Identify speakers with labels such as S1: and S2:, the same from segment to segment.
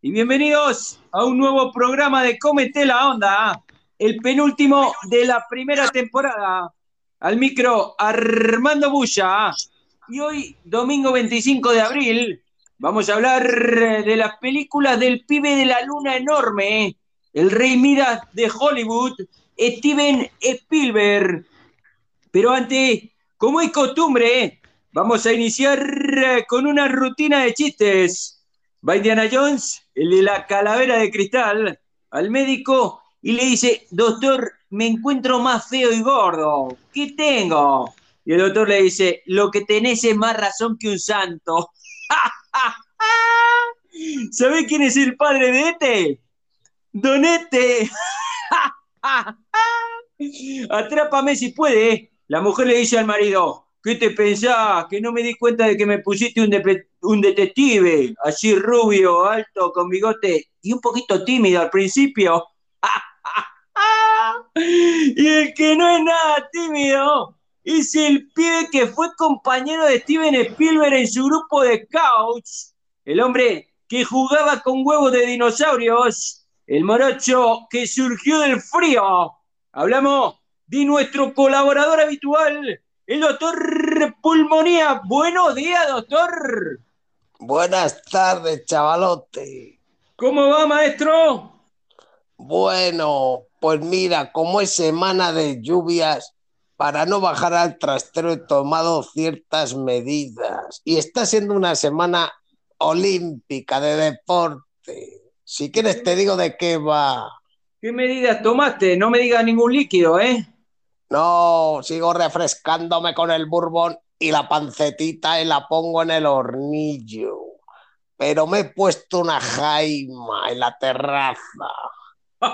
S1: y bienvenidos a un nuevo programa de Cómete la Onda, el penúltimo de la primera temporada. Al micro Armando Bulla. Y hoy, domingo 25 de abril, vamos a hablar de las películas del pibe de la luna enorme, el rey Midas de Hollywood, Steven Spielberg. Pero antes, como es costumbre, vamos a iniciar con una rutina de chistes. Va Indiana Jones, el de la calavera de cristal, al médico y le dice, doctor, me encuentro más feo y gordo. ¿Qué tengo? Y el doctor le dice, lo que tenés es más razón que un santo. ¿Sabés quién es el padre de este? Donete. Atrápame si puede. La mujer le dice al marido, ¿qué te pensás? Que no me di cuenta de que me pusiste un, un detective, así rubio, alto, con bigote y un poquito tímido al principio. y el que no es nada tímido es el pibe que fue compañero de Steven Spielberg en su grupo de scouts. El hombre que jugaba con huevos de dinosaurios. El morocho que surgió del frío. Hablamos de nuestro colaborador habitual, el doctor Pulmonía. Buenos días, doctor.
S2: Buenas tardes, chavalote.
S1: ¿Cómo va, maestro?
S2: Bueno, pues mira, como es semana de lluvias, para no bajar al trastero he tomado ciertas medidas. Y está siendo una semana olímpica de deporte. Si quieres te digo de qué va.
S1: ¿Qué medidas tomaste? No me digas ningún líquido, ¿eh?
S2: No, sigo refrescándome con el bourbon y la pancetita y la pongo en el hornillo. Pero me he puesto una jaima en la terraza.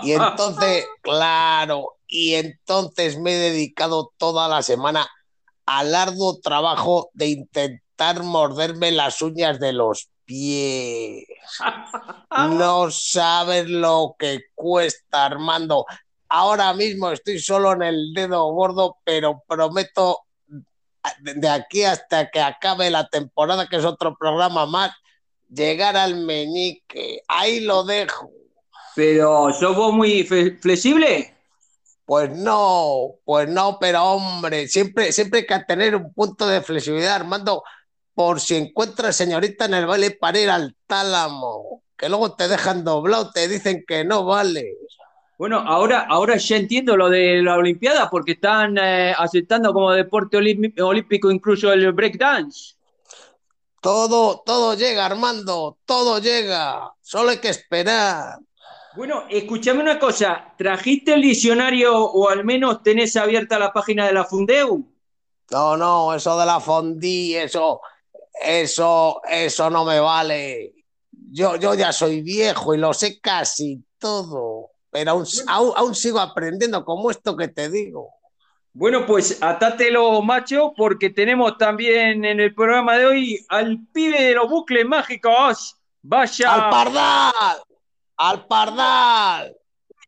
S2: Y entonces, claro, y entonces me he dedicado toda la semana al arduo trabajo de intentar morderme las uñas de los pies. No sabes lo que cuesta, Armando. Ahora mismo estoy solo en el dedo gordo, pero prometo de aquí hasta que acabe la temporada, que es otro programa más, llegar al meñique. Ahí lo dejo.
S1: Pero, ¿sos vos muy flexible?
S2: Pues no, pues no, pero hombre, siempre, siempre hay que tener un punto de flexibilidad, Armando, por si encuentras señorita en el baile para ir al tálamo, que luego te dejan doblado, te dicen que no vale.
S1: Bueno, ahora, ahora ya entiendo lo de la Olimpiada, porque están eh, aceptando como deporte olímpico incluso el breakdance.
S2: Todo, todo llega, Armando, todo llega. Solo hay que esperar.
S1: Bueno, escúchame una cosa, ¿trajiste el diccionario o al menos tenés abierta la página de la Fundeu?
S2: No, no, eso de la Fondi, eso, eso, eso no me vale. Yo, yo ya soy viejo y lo sé casi todo, pero aún, aún sigo aprendiendo como esto que te digo.
S1: Bueno, pues atátelo, macho, porque tenemos también en el programa de hoy al pibe de los bucles mágicos. Vaya.
S2: ¡Al pardal! ¡Al pardal!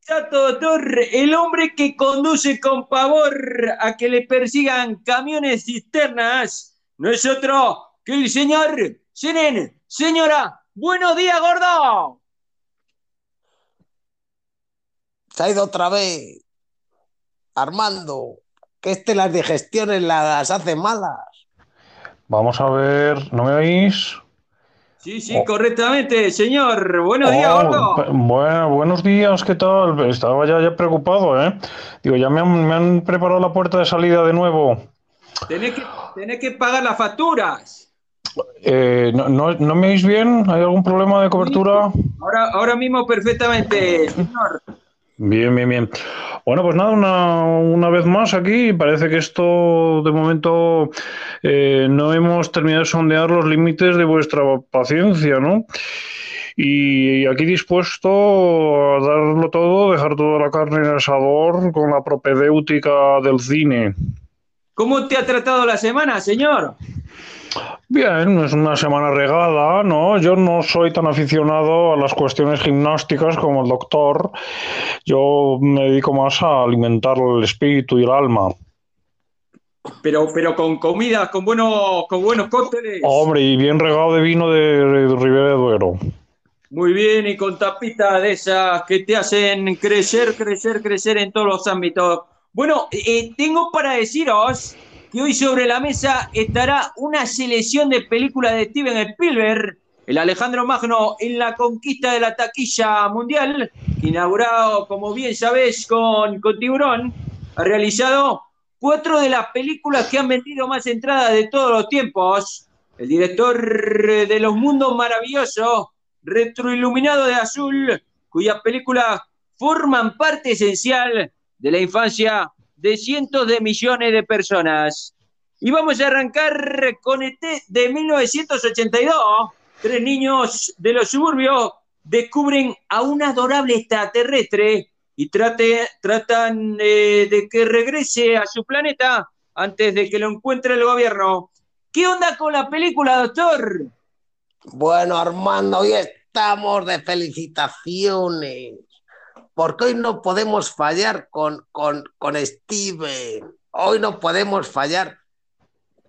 S1: Chato doctor, el hombre que conduce con pavor a que le persigan camiones cisternas no es otro que el señor Senen. Señora, buenos días, gordo.
S2: Se ha ido otra vez. Armando, que este las digestiones las hace malas.
S3: Vamos a ver, ¿no me oís?
S1: Sí, sí, correctamente, señor. Buenos días,
S3: Oh,
S1: gordo.
S3: Bueno, buenos días, ¿qué tal? Estaba ya, ya preocupado, ¿eh? Digo, ya me han, me han preparado la puerta de salida de nuevo.
S1: Tenés que, tenés que pagar las facturas.
S3: Eh, ¿no, no, no me oís bien? ¿Hay algún problema de cobertura?
S1: Ahora, ahora mismo perfectamente, señor.
S3: Bien, bien, bien. Bueno, pues nada, una, una vez más aquí. Parece que esto, de momento, eh, no hemos terminado de sondear los límites de vuestra paciencia, ¿no? Y aquí dispuesto a darlo todo, dejar toda la carne en el asador con la propedéutica del cine.
S1: ¿Cómo te ha tratado la semana, señor?
S3: Bien, es una semana regada, ¿no? Yo no soy tan aficionado a las cuestiones gimnásticas como el doctor. Yo me dedico más a alimentar el espíritu y el alma.
S1: Pero, pero con comidas, con buenos, con buenos cócteles.
S3: Hombre, y bien regado de vino de, Ribera de Duero.
S1: Muy bien, y con tapita de esas que te hacen crecer, crecer, crecer en todos los ámbitos. Bueno, eh, tengo para deciros que hoy sobre la mesa estará una selección de películas de Steven Spielberg, el Alejandro Magno en la conquista de la taquilla mundial, inaugurado, como bien sabés, con, con Tiburón, ha realizado cuatro de las películas que han vendido más entradas de todos los tiempos. El director de Los Mundos Maravillosos, retroiluminado de azul, cuyas películas forman parte esencial de la infancia de cientos de millones de personas. Y vamos a arrancar con este de 1982. Tres niños de los suburbios descubren a un adorable extraterrestre y trate, tratan eh, de que regrese a su planeta antes de que lo encuentre el gobierno. ¿Qué onda con la película, doctor?
S2: Bueno, Armando, hoy estamos de felicitaciones, porque hoy no podemos fallar con, con, con Steven. Hoy no podemos fallar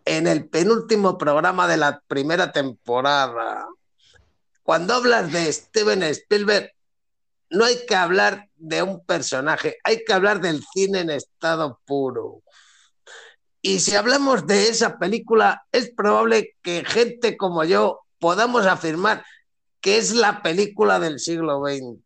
S2: en el penúltimo programa de la primera temporada. Cuando hablas de Steven Spielberg, no hay que hablar de un personaje, hay que hablar del cine en estado puro. Y si hablamos de esa película, es probable que gente como yo podamos afirmar que es la película del siglo XX.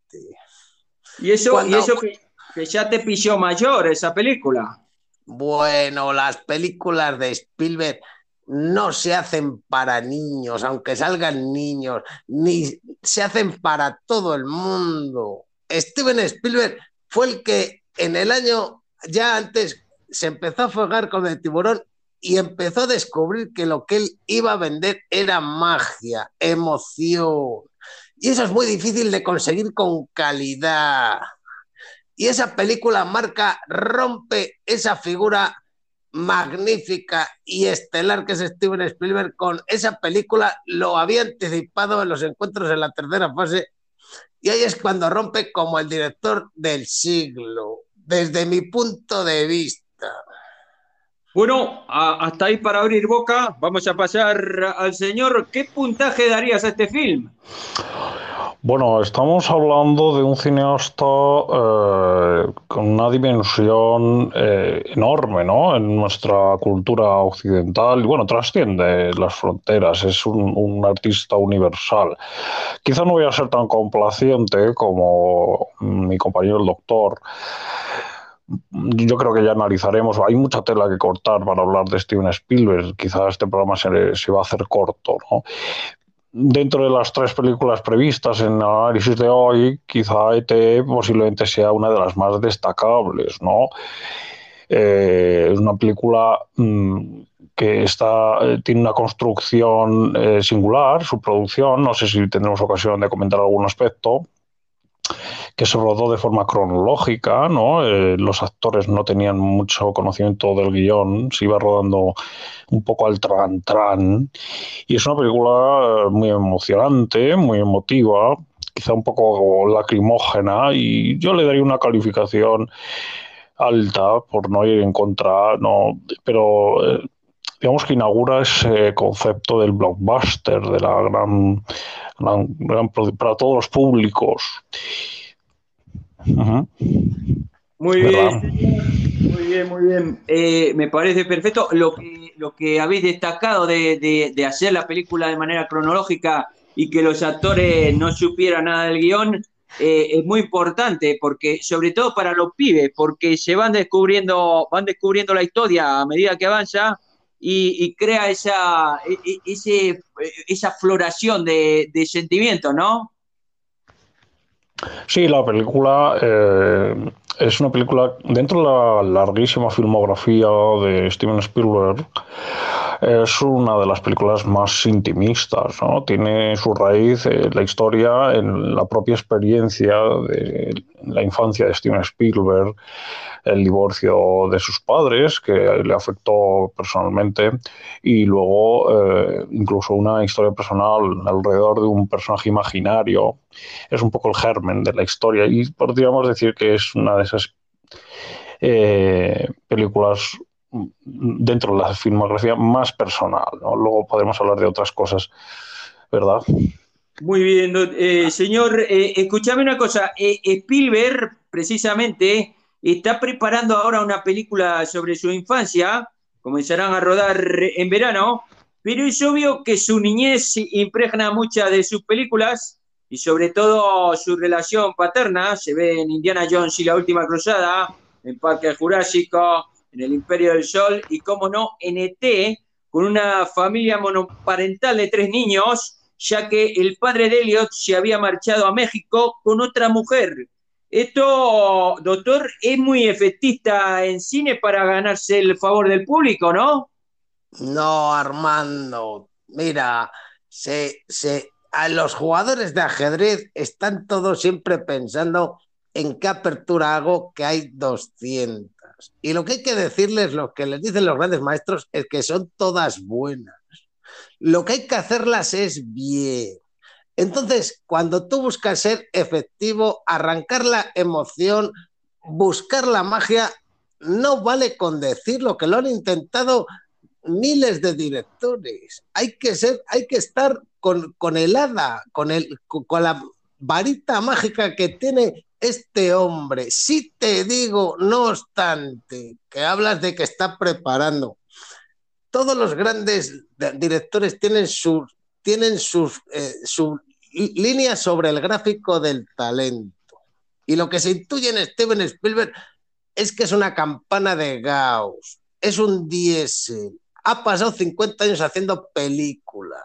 S1: Y eso, y eso que, que ya te pilló mayor, esa película.
S2: Bueno, las películas de Spielberg no se hacen para niños, aunque salgan niños, ni se hacen para todo el mundo. Steven Spielberg fue el que en el año ya antes se empezó a fugar con el tiburón y empezó a descubrir que lo que él iba a vender era magia, emoción. Y eso es muy difícil de conseguir con calidad. Y esa película marca, rompe esa figura magnífica y estelar que es Steven Spielberg con esa película, lo había anticipado en los encuentros en la tercera fase y ahí es cuando rompe como el director del siglo, desde mi punto de vista.
S1: Bueno, hasta ahí para abrir boca, vamos a pasar al señor. ¿Qué puntaje darías a este film?
S3: Bueno, estamos hablando de un cineasta eh, con una dimensión eh, enorme, ¿no? En nuestra cultura occidental y bueno, trasciende las fronteras, es un, un, artista universal. Quizá no voy a ser tan complaciente como mi compañero el doctor. Yo creo que ya analizaremos, hay mucha tela que cortar para hablar de Steven Spielberg, quizá este programa se, se va a hacer corto, ¿no? dentro de las tres películas previstas en el análisis de hoy, quizá ET posiblemente sea una de las más destacables, ¿no? Eh, es una película mmm, que está, eh, tiene una construcción eh, singular, su producción, no sé si tendremos ocasión de comentar algún aspecto, que se rodó de forma cronológica, ¿no? Eh, los actores no tenían mucho conocimiento del guion, se iba rodando un poco al tran-tran, y es una película eh, muy emocionante, muy emotiva, quizá un poco lacrimógena, y yo le daría una calificación alta por no ir en contra, no, pero eh, digamos que inaugura ese concepto del blockbuster, de la gran, gran, para todos los públicos.
S1: Ajá. Muy bien, muy bien, muy bien. Eh, me parece perfecto. Lo que, lo que habéis destacado de, de, de, hacer la película de manera cronológica y que los actores no supieran nada del guion eh, es muy importante, porque sobre todo para los pibes, porque se van descubriendo, van descubriendo la historia a medida que avanza y, y crea esa, e, e, ese, esa floración de, de sentimientos, ¿no?
S3: Sí, la película eh, es una película dentro de la larguísima filmografía de Steven Spielberg. Es una de las películas más intimistas, ¿no? Tiene su raíz eh, la historia en la propia experiencia de la infancia de Steven Spielberg, el divorcio de sus padres, que le afectó personalmente, y luego eh, incluso una historia personal alrededor de un personaje imaginario. Es un poco el germen de la historia y podríamos decir que es una de esas eh, películas dentro de la filmografía más personal. Luego podemos hablar de otras cosas, ¿verdad?
S1: Muy bien, eh, señor, eh, escúchame una cosa. Eh, Spielberg, precisamente, está preparando ahora una película sobre su infancia. Comenzarán a rodar en verano, pero es obvio que su niñez impregna muchas de sus películas y sobre todo su relación paterna. Se ve en Indiana Jones y la Última Cruzada, en Parque Jurásico, en El Imperio del Sol y, como no, en ET, con una familia monoparental de tres niños ya que el padre de Elliot se había marchado a México con otra mujer. Esto, doctor, es muy efectista en cine para ganarse el favor del público, ¿no?
S2: No, Armando. Mira, se, se, a los jugadores de ajedrez están todos siempre pensando en qué apertura hago, que hay 200. Y lo que hay que decirles, lo que les dicen los grandes maestros, es que son todas buenas. Lo que hay que hacerlas es bien. Entonces, cuando tú buscas ser efectivo, arrancar la emoción, buscar la magia, no vale con decir lo que lo han intentado miles de directores. Hay que ser, hay que estar con, con el hada, con, el, con la varita mágica que tiene este hombre. Si te digo, no obstante, que hablas de que está preparando todos los grandes directores tienen sus tienen sus, eh, su línea sobre el gráfico del talento. Y lo que se intuye en Steven Spielberg es que es una campana de Gauss, es un diésel, ha pasado 50 años haciendo películas.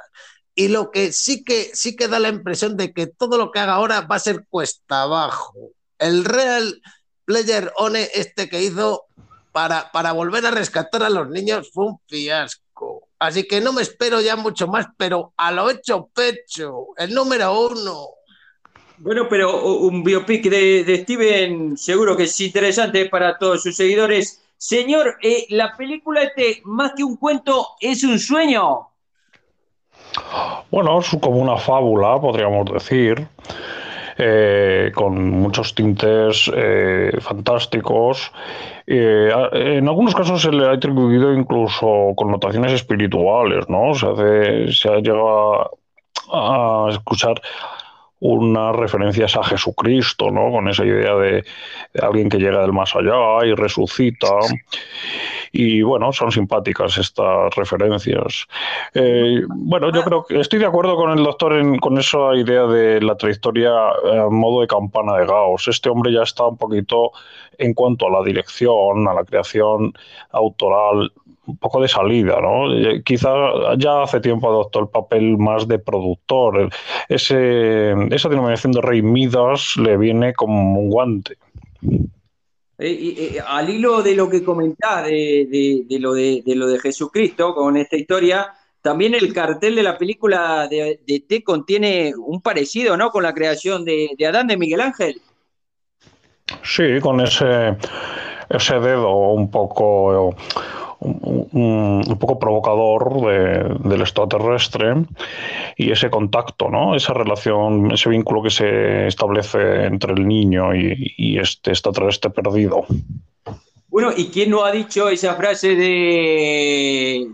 S2: Y lo que sí que sí que da la impresión de que todo lo que haga ahora va a ser cuesta abajo. El Real Player One este que hizo para, para volver a rescatar a los niños fue un fiasco. Así que no me espero ya mucho más, pero a lo hecho pecho, el número uno.
S1: Bueno, pero un biopic de, Steven seguro que es interesante para todos sus seguidores. Señor, eh, la película este, más que un cuento, es un sueño.
S3: Bueno, es como una fábula, podríamos decir. Eh, con muchos tintes eh, fantásticos. Eh, en algunos casos se le ha atribuido incluso connotaciones espirituales, ¿no? Se, se ha llegado a escuchar unas referencias a Jesucristo, ¿no? Con esa idea de, alguien que llega del más allá y resucita. Y bueno, son simpáticas estas referencias. Eh, bueno, yo creo que estoy de acuerdo con el doctor en, con esa idea de la trayectoria eh, a modo de campana de Gauss. Este hombre ya está un poquito en cuanto a la dirección, a la creación autoral, un poco de salida, ¿no? Eh, quizá ya hace tiempo adoptó el papel más de productor. Ese, esa denominación de Rey Midas le viene como un guante.
S1: Eh, al hilo de lo que comentás de, lo de, lo de Jesucristo con esta historia, también el cartel de la película de, de T contiene un parecido, ¿no? Con la creación de, Adán de Miguel Ángel.
S3: Sí, con ese, ese dedo un poco un, poco provocador del extraterrestre y ese contacto, ¿no? esa relación, ese vínculo que se establece entre el niño y, este extraterrestre perdido.
S1: Bueno, ¿y quién no ha dicho esa frase de,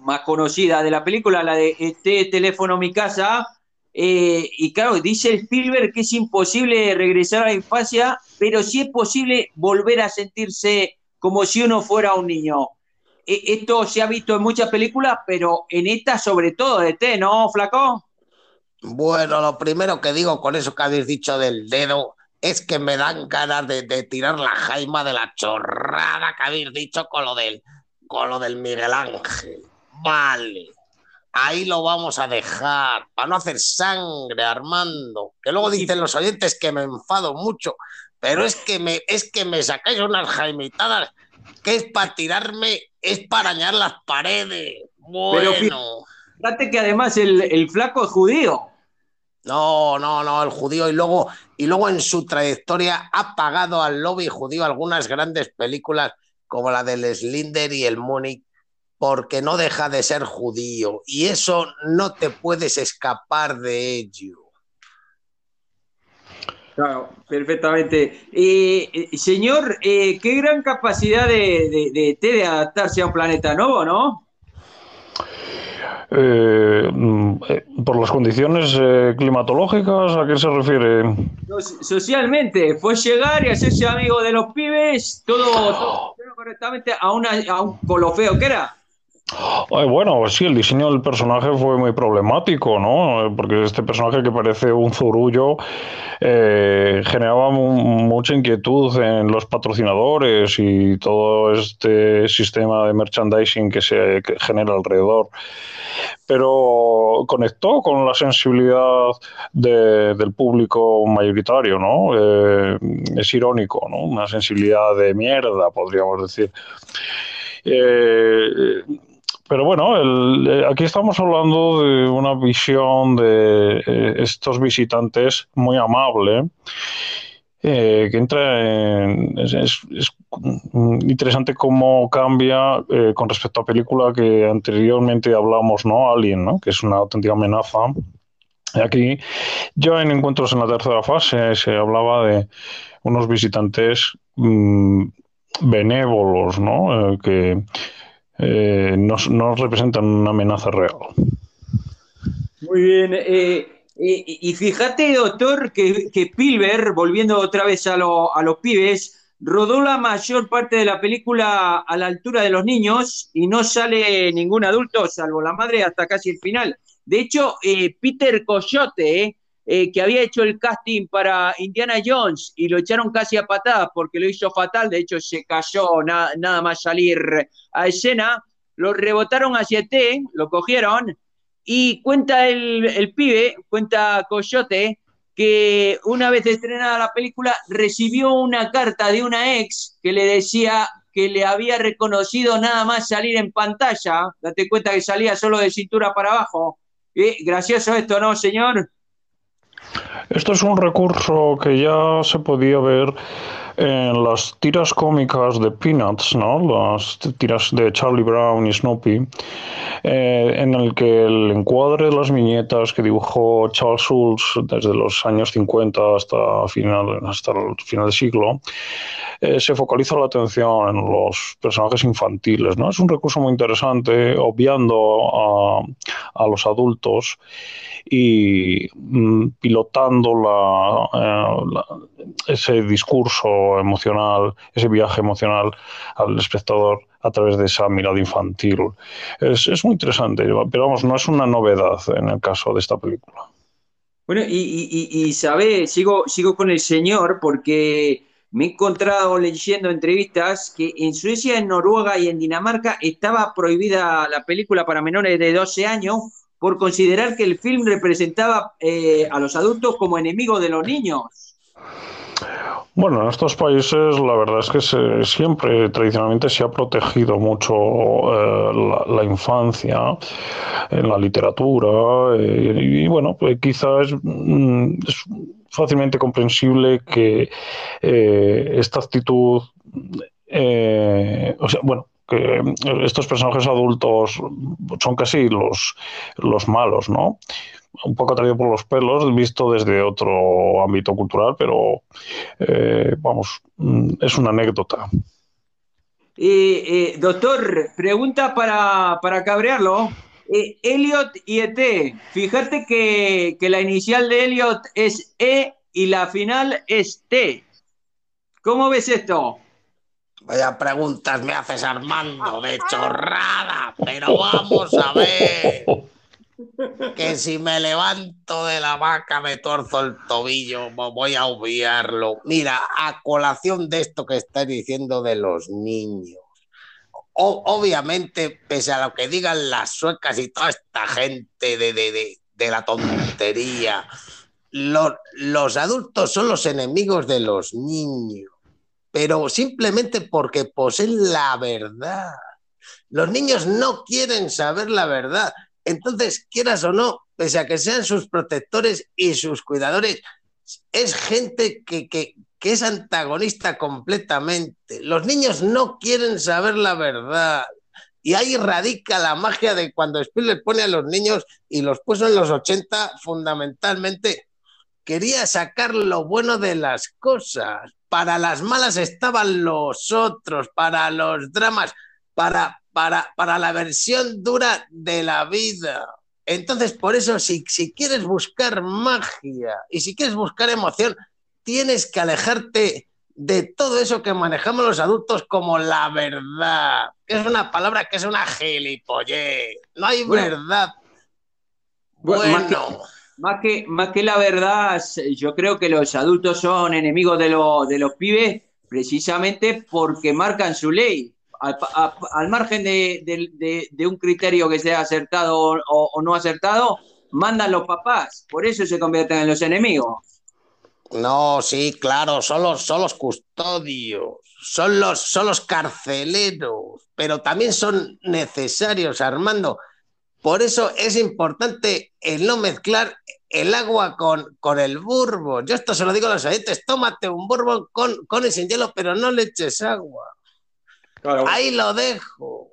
S1: más conocida de la película, la de este teléfono mi casa? Eh, y claro, dice Spielberg que es imposible regresar a la infancia, pero sí es posible volver a sentirse como si uno fuera un niño. E, esto se ha visto en muchas películas, pero en esta sobre todo de T, ¿no, Flaco?
S2: Bueno, lo primero que digo con eso que habéis dicho del dedo es que me dan ganas de, tirar la jaima de la chorrada que habéis dicho con lo del, con lo del Miguel Ángel. Vale. Ahí lo vamos a dejar, para no hacer sangre, Armando. Que luego dicen los oyentes que me enfado mucho, pero es que me, es que me sacáis unas jaimitadas que es para tirarme, es para arañar las paredes. Bueno. Pero
S1: fíjate que además el, flaco es judío.
S2: No, no, no, el judío y luego, y luego en su trayectoria ha pagado al lobby judío algunas grandes películas como la del Slinder y el Múnich, porque no deja de ser judío y eso no te puedes escapar de ello.
S1: Claro, perfectamente. Eh, señor, eh, qué gran capacidad de, de, de, adaptarse a un planeta nuevo, ¿no?
S3: eh, mm, eh, por las condiciones eh, climatológicas, ¿a qué se refiere?
S1: Socialmente, fue llegar y hacerse amigo de los pibes, todo, correctamente a, una, a un colofeo que era.
S3: Bueno, sí, el diseño del personaje fue muy problemático, ¿no? Porque este personaje que parece un zurullo eh, generaba mucha inquietud en los patrocinadores y todo este sistema de merchandising que se genera alrededor. Pero conectó con la sensibilidad del público mayoritario, ¿no? Eh, es irónico, ¿no? Una sensibilidad de mierda, podríamos decir. Eh, pero bueno, eh, aquí estamos hablando de una visión de eh, estos visitantes muy amable. Eh, que entra en, es, interesante cómo cambia con respecto a película que anteriormente hablamos, ¿no? Alien, ¿no? Que es una auténtica amenaza. Aquí, ya en Encuentros en la tercera fase, se hablaba de unos visitantes mm, benévolos, ¿no? que eh, no, representan una amenaza real.
S1: Muy bien. Eh, y fíjate, doctor, que, que Pilber, volviendo otra vez a, a los pibes, rodó la mayor parte de la película a la altura de los niños y no sale ningún adulto, salvo la madre, hasta casi el final. De hecho, eh, Peter Coyote, eh, que había hecho el casting para Indiana Jones y lo echaron casi a patadas porque lo hizo fatal, de hecho se cayó nada más salir a escena, lo rebotaron hacia T, lo cogieron y cuenta el, el pibe, cuenta Coyote, que una vez estrenada la película recibió una carta de una ex que le decía que le había reconocido nada más salir en pantalla, date cuenta que salía solo de cintura para abajo. Eh, gracioso esto, ¿no, señor?
S3: Esto es un recurso que ya se podía ver en las tiras cómicas de Peanuts, ¿no? las tiras de Charlie Brown y Snoopy, eh, en el que el encuadre de las viñetas que dibujó Charles Schulz desde los años 50 hasta, final, hasta el final del siglo, eh, se focaliza la atención en los personajes infantiles. ¿no? Es un recurso muy interesante, obviando a, a los adultos y mm, pilotando la, eh, ese discurso emocional, ese viaje emocional al espectador a través de esa mirada infantil. Es, es muy interesante, pero vamos, no es una novedad en el caso de esta película.
S1: Bueno, y, y, sabe, sigo, sigo con el señor porque me he encontrado leyendo entrevistas que en Suecia, en Noruega y en Dinamarca estaba prohibida la película para menores de 12 años por considerar que el film representaba eh, a los adultos como enemigos de los niños.
S3: Bueno, en estos países la verdad es que siempre tradicionalmente se ha protegido mucho eh, la, infancia en la literatura eh, y, bueno, pues quizás mm, es, fácilmente comprensible que esta actitud, o sea, bueno, que estos personajes adultos son casi los, los malos, ¿no? Un poco traído por los pelos, visto desde otro ámbito cultural, pero eh, vamos, es una anécdota.
S1: Eh, doctor, pregunta para, para cabrearlo. Eh, Elliot y ET, fíjate que, que la inicial de Elliot es E y la final es T. ¿Cómo ves esto?
S2: Vaya preguntas me haces Armando de chorrada, pero vamos a ver. Que si me levanto de la vaca me torzo el tobillo, voy a obviarlo. Mira, a colación de esto que estás diciendo de los niños. obviamente, pese a lo que digan las suecas y toda esta gente de, de, de, la tontería, los adultos son los enemigos de los niños pero simplemente porque poseen la verdad. Los niños no quieren saber la verdad. Entonces, quieras o no, pese a que sean sus protectores y sus cuidadores, es gente que, que, es antagonista completamente. Los niños no quieren saber la verdad. Y ahí radica la magia de cuando Spielberg pone a los niños y los puso en los 80, fundamentalmente quería sacar lo bueno de las cosas para las malas estaban los otros, para los dramas, para, para, para la versión dura de la vida. Entonces, por eso, si, si quieres buscar magia y si quieres buscar emoción, tienes que alejarte de todo eso que manejamos los adultos como la verdad. Es una palabra que es una gilipollez. No hay verdad.
S1: Bueno. Más que, más que, la verdad, yo creo que los adultos son enemigos de, de los pibes precisamente porque marcan su ley. Al, margen de, un criterio que sea acertado o, o no acertado, mandan los papás. Por eso se convierten en los enemigos.
S2: No, sí, claro, son los, son los custodios, son los, son los carceleros, pero también son necesarios, Armando. Por eso es importante el no mezclar el agua con, con el burbo. Yo esto se lo digo a los oyentes, tómate un burbo con, con y sin hielo, pero no le eches agua. Ahí lo dejo.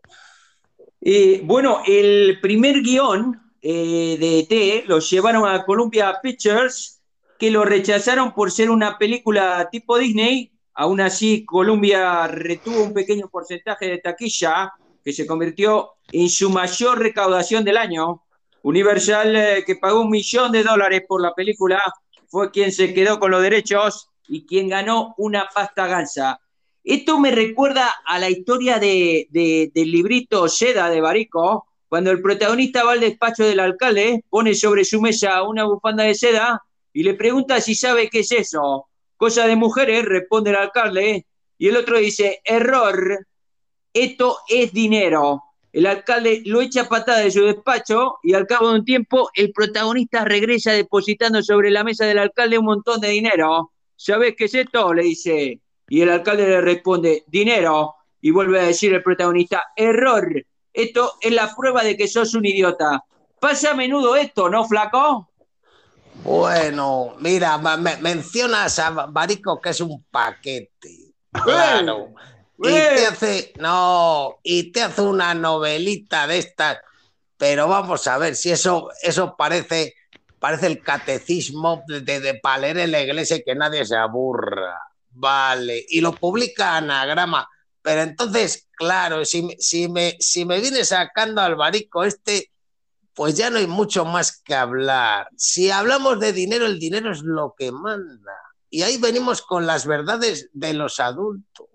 S1: Y bueno, el primer guion eh, de ET lo llevaron a Columbia Pictures que lo rechazaron por ser una película tipo Disney. Aún así, Columbia retuvo un pequeño porcentaje de taquilla que se convirtió en su mayor recaudación del año. Universal, eh, que pagó un millón de dólares por la película, fue quien se quedó con los derechos y quien ganó una pasta gansa. Esto me recuerda a la historia de, del librito Seda de Barico, cuando el protagonista va al despacho del alcalde, pone sobre su mesa una bufanda de seda y le pregunta si sabe qué es eso. Cosa de mujeres, responde el alcalde, y el otro dice, error, esto es dinero. El alcalde lo echa patada de su despacho y al cabo de un tiempo el protagonista regresa depositando sobre la mesa del alcalde un montón de dinero. ¿Sabes qué es esto? Le dice. Y el alcalde le responde, dinero. Y vuelve a decir el protagonista, error. Esto es la prueba de que sos un idiota. Pasa a menudo esto, ¿no, flaco?
S2: Bueno, mira, mencionas a Barico que es un paquete. Claro. Y te hace, no, y te hace una novelita de estas, pero vamos a ver si eso, eso parece, parece el catecismo de, de Paler en la iglesia y que nadie se aburra. Vale, y lo publica Anagrama. Pero entonces, claro, si, si, me, si me viene sacando al barico este, pues ya no hay mucho más que hablar. Si hablamos de dinero, el dinero es lo que manda. Y ahí venimos con las verdades de los adultos.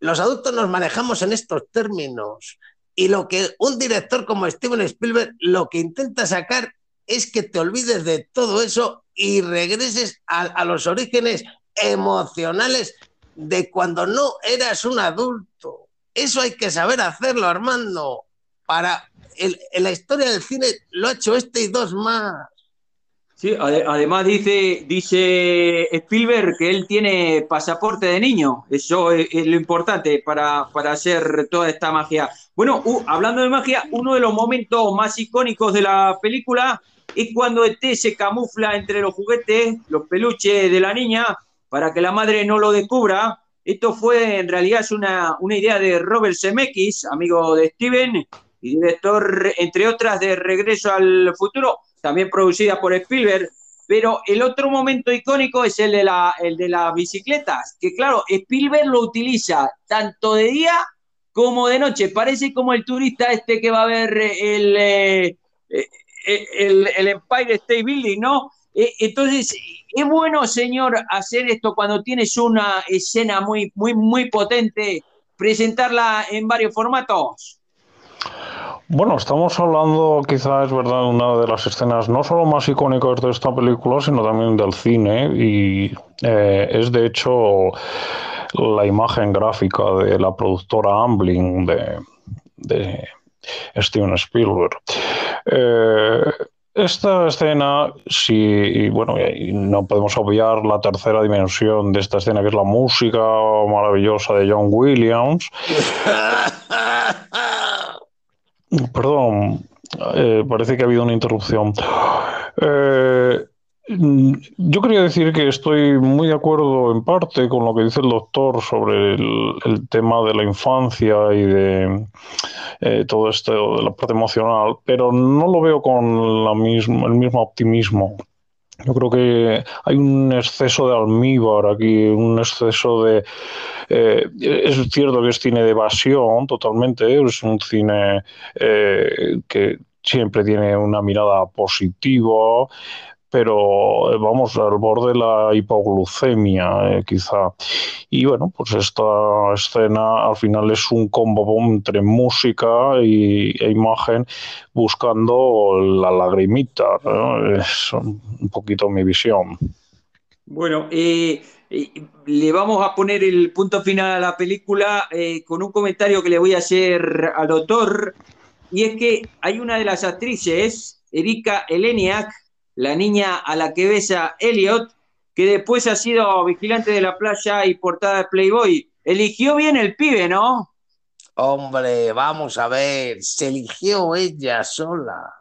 S2: Los adultos nos manejamos en estos términos. Y lo que un director como Steven Spielberg lo que intenta sacar es que te olvides de todo eso y regreses a, los orígenes emocionales de cuando no eras un adulto. Eso hay que saber hacerlo, Armando, para en la historia del cine lo ha hecho este y dos más.
S1: Sí, además dice, dice Spielberg que él tiene pasaporte de niño. Eso es, lo importante para, para, hacer toda esta magia. Bueno, hablando de magia, uno de los momentos más icónicos de la película es cuando ET se camufla entre los juguetes, los peluches de la niña, para que la madre no lo descubra. Esto fue, en realidad, es una, una idea de Robert Zemeckis, amigo de Steven, y director, entre otras, de Regreso al Futuro, también producida por Spielberg. Pero el otro momento icónico es el de, la, el de las bicicletas, que claro, Spielberg lo utiliza tanto de día como de noche. Parece como el turista este que va a ver el, eh, eh, el, el Empire State Building, ¿no? Eh, entonces, es bueno, señor, hacer esto cuando tienes una escena muy, muy, muy potente, presentarla en varios formatos.
S3: Bueno, estamos hablando, quizás es verdad, de una de las escenas no solo más icónicas de esta película, sino también del cine. Y eh, es de hecho la imagen gráfica de la productora Amblin de, Steven Spielberg. Eh, esta escena, si, bueno, no podemos obviar la tercera dimensión de esta escena, que es la música maravillosa de John Williams. Perdón, eh, parece que ha habido una interrupción. Eh, yo quería decir que estoy muy de acuerdo en parte con lo que dice el doctor sobre el, tema de la infancia y de eh, todo esto de la parte emocional, pero no lo veo con el mismo optimismo Yo creo que hay un exceso de almíbar aquí, un exceso de... Eh, es cierto que es cine de evasión totalmente, es un cine eh, que siempre tiene una mirada positiva, pero eh, vamos al borde de la hipoglucemia, eh, quizá. Y bueno, pues esta escena al final es un combo entre música y, e imagen buscando la lagrimita. Es un poquito mi visión.
S1: Bueno, eh, le vamos a poner el punto final a la película con un comentario que le voy a hacer al doctor. Y es que hay una de las actrices, Erika Eleniak, la niña a la que besa Elliot, que después ha sido vigilante de la playa y portada de Playboy. Eligió bien el pibe, ¿no?
S2: Hombre, vamos a ver, se eligió ella sola.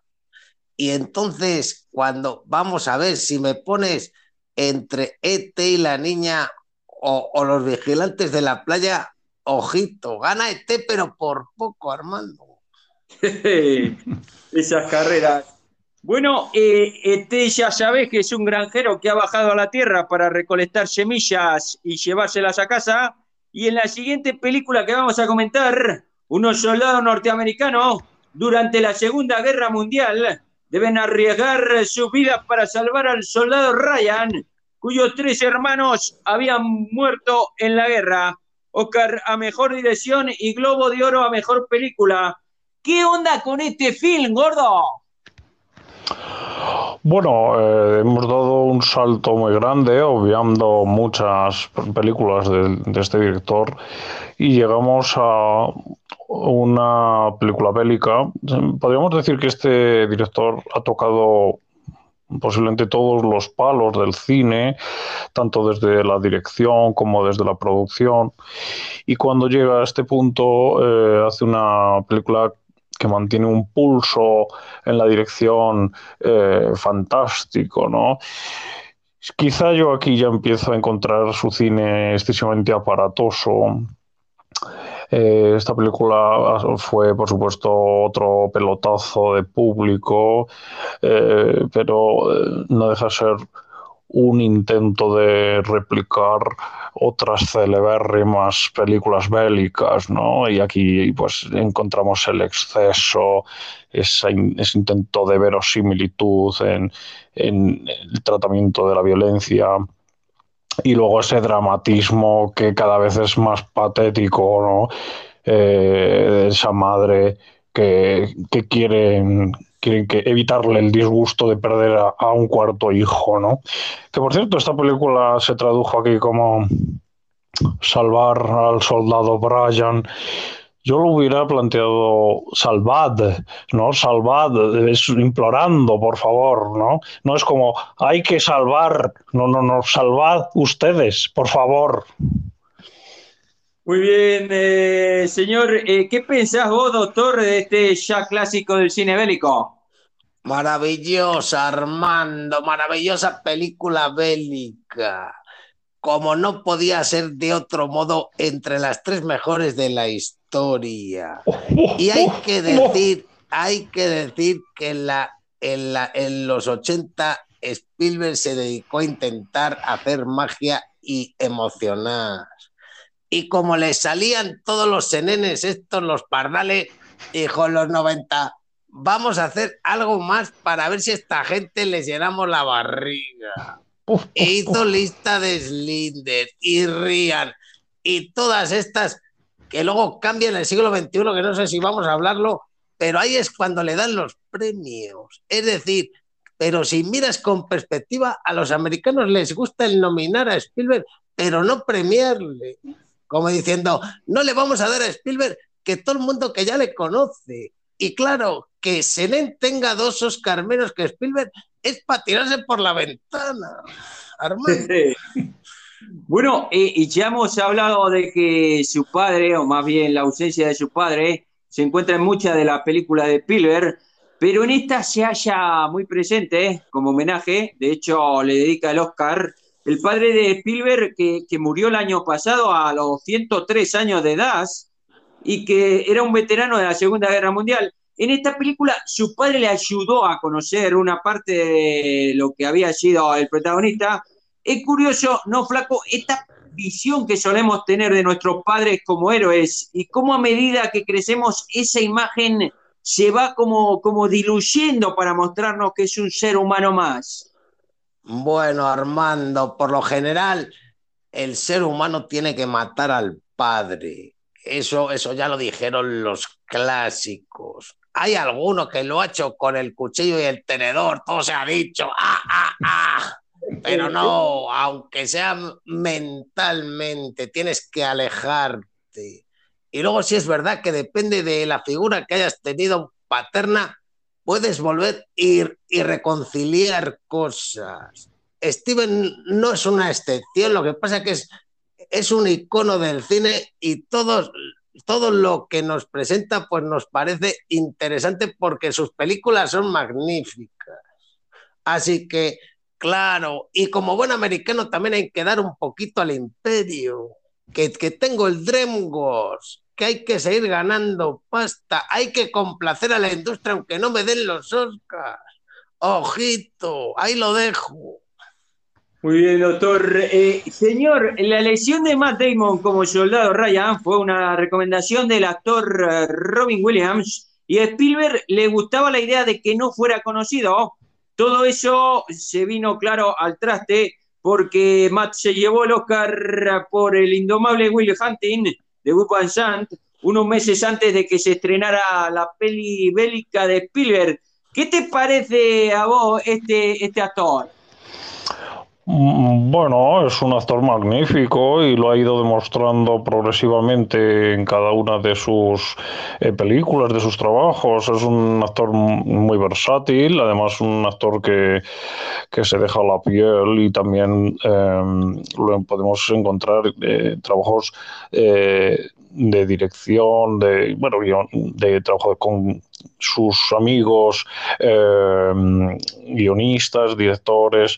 S2: Y entonces, cuando vamos a ver si me pones entre ET y la niña o, o los vigilantes de la playa, ojito, gana ET, pero por poco, Armando.
S1: Esas carreras bueno, este ya sabés que es un granjero que ha bajado a la tierra para recolectar semillas y llevárselas a casa. Y en la siguiente película que vamos a comentar, unos soldados norteamericanos durante la Segunda Guerra Mundial deben arriesgar su vida para salvar al soldado Ryan, cuyos tres hermanos habían muerto en la guerra. Oscar a mejor dirección y Globo de Oro a mejor película. ¿Qué onda con este film, gordo?
S3: Bueno, eh, hemos dado un salto muy grande, obviando muchas películas de, este director, y llegamos a una película bélica. Podríamos decir que este director ha tocado posiblemente todos los palos del cine, tanto desde la dirección como desde la producción. Y cuando llega a este punto, eh, hace una película que mantiene un pulso en la dirección eh, fantástico, ¿no? Quizá yo aquí ya empiezo a encontrar su cine excesivamente aparatoso. Eh, esta película fue, por supuesto, otro pelotazo de público, eh, pero no deja de ser un intento de replicar otras celebérrimas películas bélicas, ¿no? Y aquí pues encontramos el exceso, ese, intento de verosimilitud en, el tratamiento de la violencia y luego ese dramatismo que cada vez es más patético, ¿no? Eh, esa madre que, que quieren quieren que evitarle el disgusto de perder a, un cuarto hijo, ¿no? Que por cierto, esta película se tradujo aquí como salvar al soldado Brian. Yo lo hubiera planteado salvad, ¿no? Salvad, es implorando, por favor, ¿no? No es como hay que salvar, no, no, no, salvad ustedes, por favor.
S1: Muy bien, eh, señor, eh, ¿qué pensás vos, doctor, de este ya clásico del cine bélico?
S2: Maravillosa, Armando, maravillosa película bélica. Como no podía ser de otro modo entre las tres mejores de la historia. Y hay que decir, hay que decir que en, la, en, la, en los 80 Spielberg se dedicó a intentar hacer magia y emocionar. Y como le salían todos los senenes, estos, los pardales, dijo en los 90, vamos a hacer algo más para ver si a esta gente les llenamos la barriga. E hizo lista de Slinder y Rian y todas estas que luego cambian en el siglo XXI, que no sé si vamos a hablarlo, pero ahí es cuando le dan los premios. Es decir, pero si miras con perspectiva, a los americanos les gusta el nominar a Spielberg, pero no premiarle. Como diciendo, no le vamos a dar a Spielberg que todo el mundo que ya le conoce. Y claro, que Senen tenga dos Oscar menos que Spielberg es para tirarse por la ventana. Armando.
S1: bueno, eh, y ya hemos hablado de que su padre, o más bien la ausencia de su padre, se encuentra en muchas de las películas de Spielberg, pero en esta se halla muy presente como homenaje, de hecho le dedica el Oscar, el padre de Spielberg que, que murió el año pasado a los 103 años de edad y que era un veterano de la Segunda Guerra Mundial En esta película su padre le ayudó a conocer una parte de lo que había sido el protagonista. Es curioso, no flaco, esta visión que solemos tener de nuestros padres como héroes y cómo a medida que crecemos esa imagen se va como, como diluyendo para mostrarnos que es un ser humano más.
S2: Bueno, Armando, por lo general, el ser humano tiene que matar al padre. Eso, eso ya lo dijeron los clásicos. Hay alguno que lo ha hecho con el cuchillo y el tenedor, todo se ha dicho. ¡Ah, ah, ah! Pero no, aunque sea mentalmente, tienes que alejarte. Y luego si es verdad que depende de la figura que hayas tenido paterna, puedes volver ir y reconciliar cosas. Steven no es una excepción, lo que pasa es que es, un icono del cine y todo, todo lo que nos presenta pues nos parece interesante porque sus películas son magníficas. Así que Claro, y como buen americano también hay que dar un poquito al imperio, que, que tengo el Dreamworks, que hay que seguir ganando pasta, hay que complacer a la industria aunque no me den los Oscars. Ojito, ahí lo dejo.
S1: Muy bien, doctor. Eh, señor, la elección de Matt Damon como soldado Ryan fue una recomendación del actor eh, Robin Williams y a Spielberg le gustaba la idea de que no fuera conocido todo eso se vino claro al traste porque Matt se llevó el Oscar por el indomable Will Hunting de Wu Sant unos meses antes de que se estrenara la peli bélica de Spielberg. ¿Qué te parece a vos este, este actor?
S3: Mm, bueno, es un actor magnífico y lo ha ido demostrando progresivamente en cada una de sus eh, películas, de sus trabajos. Es un actor muy versátil, además un actor que, se deja la piel y también em, lo podemos encontrar eh, trabajos eh, de dirección, de bueno, de trabajo con sus amigos, eh, guionistas, directores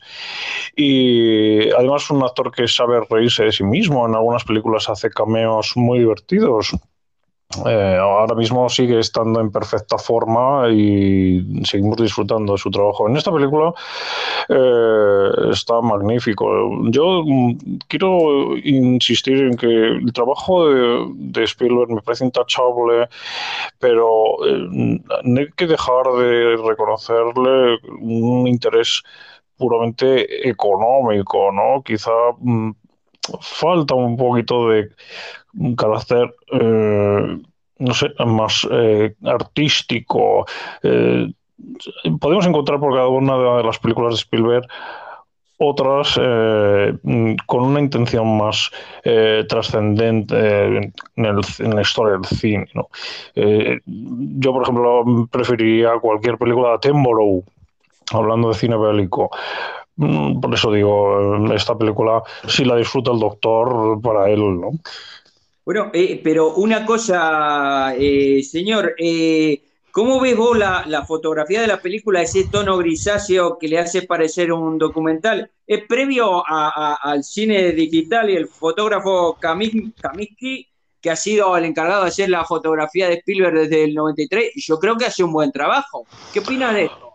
S3: y además un actor que sabe reírse de sí mismo. En algunas películas hace cameos muy divertidos. Eh, ahora mismo sigue estando en perfecta forma y seguimos disfrutando de su trabajo. En esta película eh, está magnífico. Yo mm, quiero insistir en que el trabajo de, Spielberg me parece intachable, pero eh, no hay que dejar de reconocerle un interés puramente económico, ¿no? Quizá mm, falta un poquito de un carácter, eh, no sé, más eh, artístico. Eh, podemos encontrar por cada una de las películas de Spielberg otras con una intención más trascendente en, la historia del cine. yo, por ejemplo, preferiría cualquier película de Attenborough, hablando de cine bélico, por eso digo, esta película, si la disfruta el doctor, para él, ¿no?
S1: Bueno, eh, pero una cosa, eh, señor, eh, ¿cómo ves vos la, fotografía de la película, ese tono grisáceo que le hace parecer un documental? ¿Es previo al cine digital y el fotógrafo Kaminsky, que ha sido el encargado de hacer la fotografía de Spielberg desde el 93? Yo creo que hace un buen trabajo. ¿Qué opinas de esto?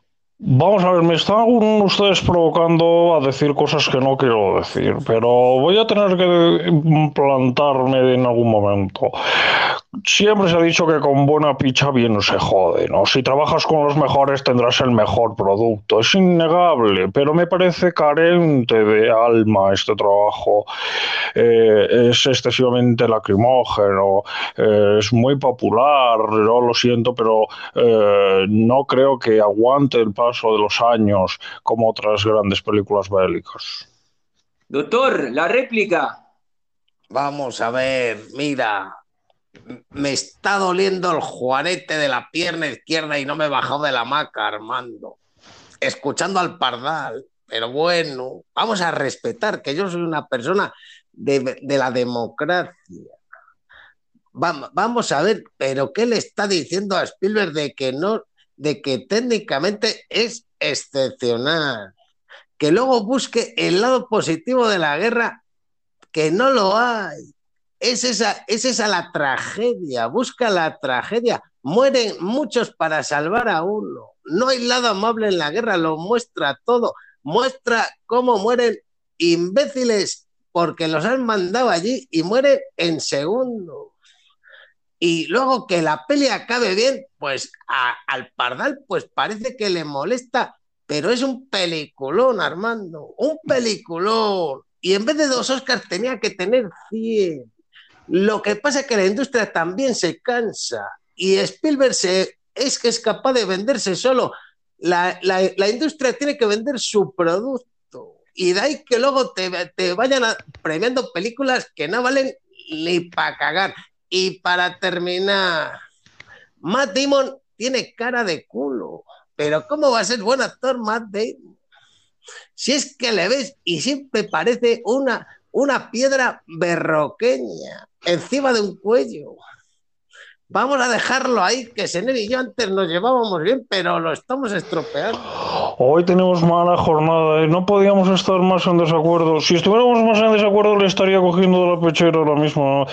S3: Vamos a ver, me están ustedes provocando a decir cosas que no quiero decir, pero voy a tener que plantarme en algún momento. Siempre se ha dicho que con buena picha bien se jode, ¿no? Si trabajas con los mejores tendrás el mejor producto, es innegable, pero me parece carente de alma este trabajo. Eh, es excesivamente lacrimógeno, eh, es muy popular, no lo siento, pero eh, no creo que aguante el paso de los años como otras grandes películas bélicas.
S1: Doctor, la réplica.
S2: Vamos a ver, mira, me está doliendo el juanete de la pierna izquierda y no me he bajado de la maca, Armando. Escuchando al pardal, pero bueno, vamos a respetar que yo soy una persona de, la democracia. Vamos, a ver, pero ¿qué le está diciendo a Spielberg de que no, de que técnicamente es excepcional? Que luego busque el lado positivo de la guerra, que no lo hay es esa, es esa la tragedia, busca la tragedia. Mueren muchos para salvar a uno. No hay lado amable en la guerra, lo muestra todo. Muestra cómo mueren imbéciles porque los han mandado allí y mueren en segundos. Y luego que la peli acabe bien, pues al Pardal pues parece que le molesta, pero es un peliculón, Armando, un peliculón. Y en vez de dos Oscars tenía que tener 100. Lo que pasa es que la industria también se cansa y Spielberg es que es capaz de venderse solo. La, industria tiene que vender su producto y de ahí que luego te, te vayan premiando películas que no valen ni para cagar. Y para terminar, Matt Damon tiene cara de culo, pero ¿cómo va a ser buen actor Matt Damon? Si es que le ves y siempre parece una, una piedra berroqueña encima de un cuello. Vamos a dejarlo ahí, que Sener y yo antes nos llevábamos bien, pero lo estamos estropeando.
S3: Hoy tenemos mala jornada, ¿eh? no podíamos estar más en desacuerdo. Si estuviéramos más en desacuerdo, le estaría cogiendo de la pechera ahora mismo.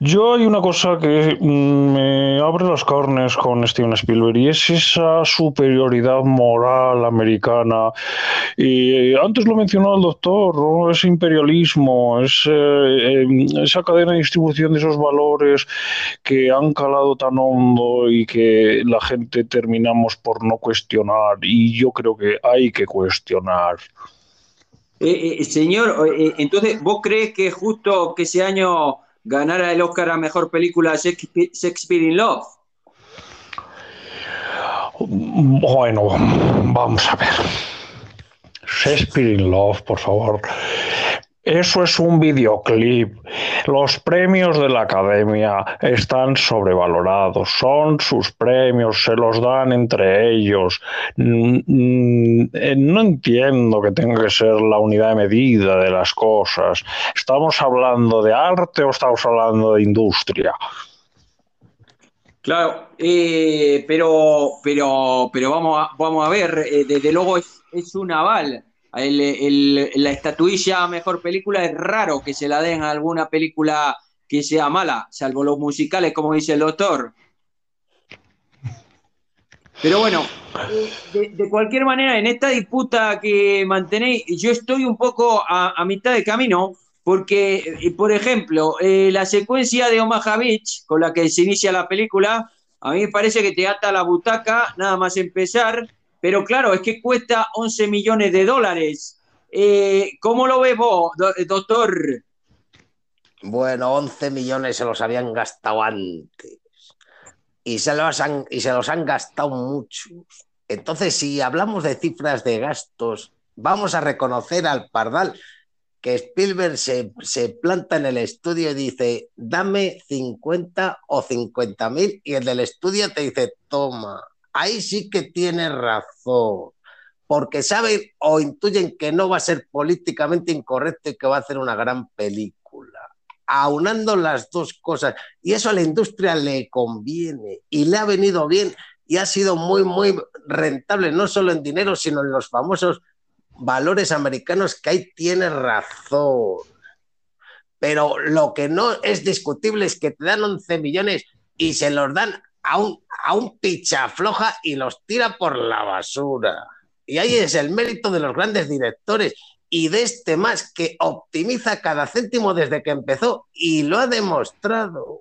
S3: Yo hay una cosa que mm, me abre las carnes con Steven Spielberg y es esa superioridad moral americana. Y antes lo mencionó el doctor, ¿no? ese imperialismo, ese, eh, esa cadena de distribución de esos valores que han calado tan hondo y que la gente terminamos por no cuestionar. Y yo creo que hay que cuestionar.
S1: Eh, eh, señor, eh, entonces, ¿vos crees que justo que ese año ganara el Oscar a Mejor Película Shakespeare in Love?
S3: Bueno, vamos a ver. Shakespeare in Love, por favor. Eso es un videoclip. Los premios de la academia están sobrevalorados. Son sus premios, se los dan entre ellos. Eh, no entiendo que tenga que ser la unidad de medida de las cosas. ¿Estamos hablando de arte o estamos hablando de industria?
S1: Claro, eh, pero, pero, pero vamos a, vamos a ver, eh, desde luego es, es un aval la estatuilla mejor película es raro que se la den a alguna película que sea mala, salvo los musicales, como dice el doctor. Pero bueno, de, cualquier manera, en esta disputa que mantenéis, yo estoy un poco a, mitad de camino, porque, eh, por ejemplo, eh, la secuencia de Omaha Beach, con la que se inicia la película, a mí me parece que te ata la butaca, nada más empezar, pero claro, es que cuesta 11 millones de dólares. Eh, ¿Cómo lo ves vos, doctor?
S2: Bueno, 11 millones se los habían gastado antes y se los han, y se los han gastado muchos. Entonces, si hablamos de cifras de gastos, vamos a reconocer al Pardal que Spielberg se, se, planta en el estudio y dice, dame 50 o 50 mil, y el del estudio te dice, toma, ahí sí que tiene razón, porque saben o intuyen que no va a ser políticamente incorrecto y que va a hacer una gran película. Aunando las dos cosas, y eso a la industria le conviene y le ha venido bien y ha sido muy, muy rentable, no solo en dinero, sino en los famosos valores americanos que ahí tiene razón. Pero lo que no es discutible es que te dan 11 millones y se los dan a un, a un floja y los tira por la basura. Y ahí es el mérito de los grandes directores y de este más que optimiza cada céntimo desde que empezó y lo ha demostrado.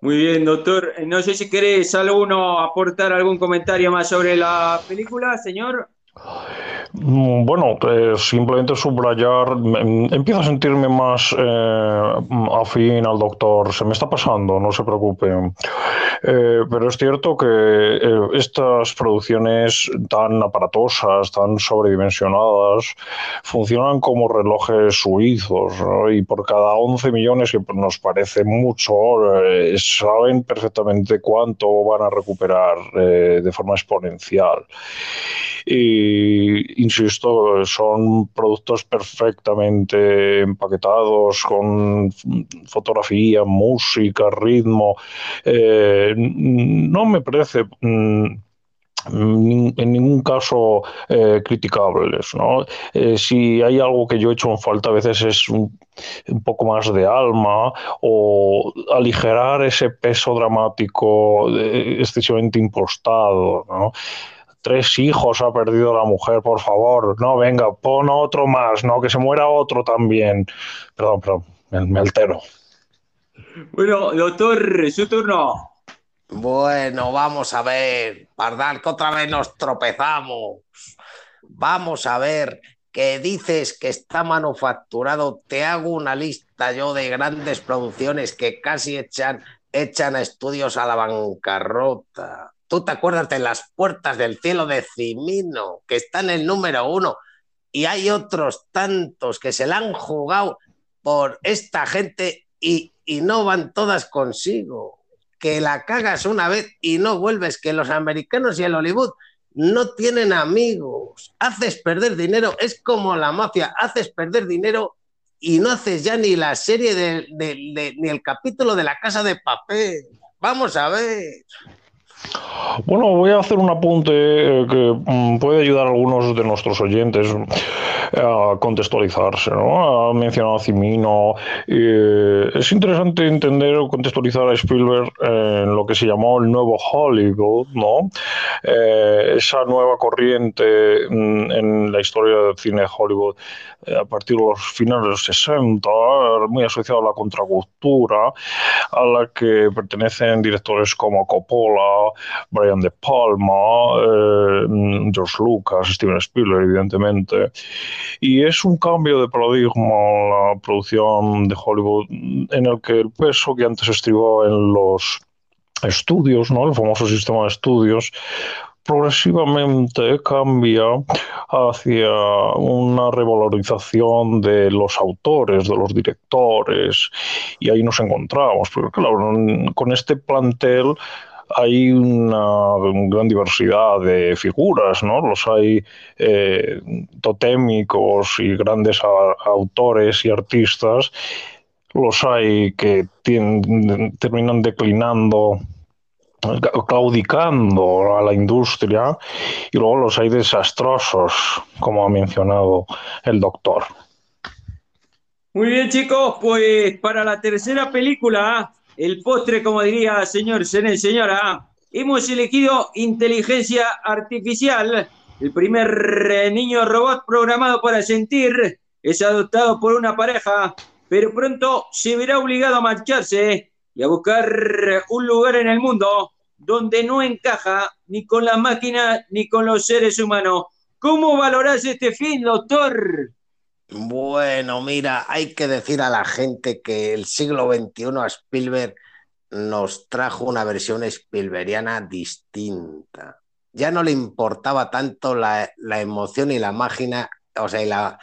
S1: Muy bien, doctor. No sé si querés alguno aportar algún comentario más sobre la película, señor.
S3: Mm, bueno, eh, simplemente subrayar, empiezo a sentirme más eh, afín al doctor, se me está pasando, no se preocupe. Eh, pero es cierto que estas producciones tan aparatosas, tan sobredimensionadas, funcionan como relojes suizos y por cada 11 millones, que nos parece mucho, saben perfectamente cuánto van a recuperar de forma exponencial. Y insisto, son productos perfectamente empaquetados con fotografía, música, ritmo. Eh, no me parece mm, en ningún caso eh, criticables. ¿no? Eh, si hay algo que yo he hecho en falta a veces es un, poco más de alma o aligerar ese peso dramático excesivamente impostado. ¿no? Tres hijos ha perdido la mujer, por favor. No, venga, pon otro más, no, que se muera otro también. Perdón, perdón, me altero.
S1: Bueno, doctor, su turno.
S2: Bueno, vamos a ver, Pardal, que otra vez nos tropezamos. Vamos a ver, que dices que está manufacturado, te hago una lista yo de grandes producciones que casi echan, echan a estudios a la bancarrota. ¿Tú te acuerdas de Las Puertas del Cielo de Cimino, que está en el número uno? Y hay otros tantos que se la han jugado por esta gente y, no van todas consigo que la cagas una vez y no vuelves, que los americanos y el Hollywood no tienen amigos. Haces perder dinero, es como la mafia, haces perder dinero y no haces ya ni la serie de, ni el capítulo de la casa de papel. Vamos a ver.
S3: Bueno, voy a hacer un apunte eh, que mm, puede ayudar a algunos de nuestros oyentes a contextualizarse. ¿no? Ha mencionado a Cimino. es interesante entender o contextualizar a Spielberg en lo que se llamó el nuevo Hollywood, ¿no? Eh, esa nueva corriente mm, en la historia del cine de Hollywood eh, a partir de los finales de los 60, muy asociado a la contracultura, a la que pertenecen directores como Coppola, Brian De Palma, eh, George Lucas, Steven Spielberg, evidentemente. Y es un cambio de paradigma la producción de Hollywood en el que el peso que antes estribaba en los estudios, ¿no? el famoso sistema de estudios, progresivamente cambia hacia una revalorización de los autores, de los directores, y ahí nos encontramos. Pero claro, con este plantel hay una, gran diversidad de figuras, ¿no? Los hay eh, totémicos y grandes autores y artistas, los hay que terminan declinando claudicando a la industria y luego los hay desastrosos, como ha mencionado el doctor.
S1: Muy bien, chicos, pues para la tercera película, el postre, como diría señor señora, hemos elegido inteligencia artificial. El primer niño robot programado para sentir es adoptado por una pareja, pero pronto se verá obligado a marcharse y a buscar un lugar en el mundo donde no encaja ni con la máquina ni con los seres humanos. ¿Cómo valorás este fin, doctor?
S2: Bueno, mira, hay que decir a la gente que el siglo XXI a Spielberg nos trajo una versión Spielbergiana distinta. Ya no le importaba tanto la, emoción y la máquina, o sea, y la,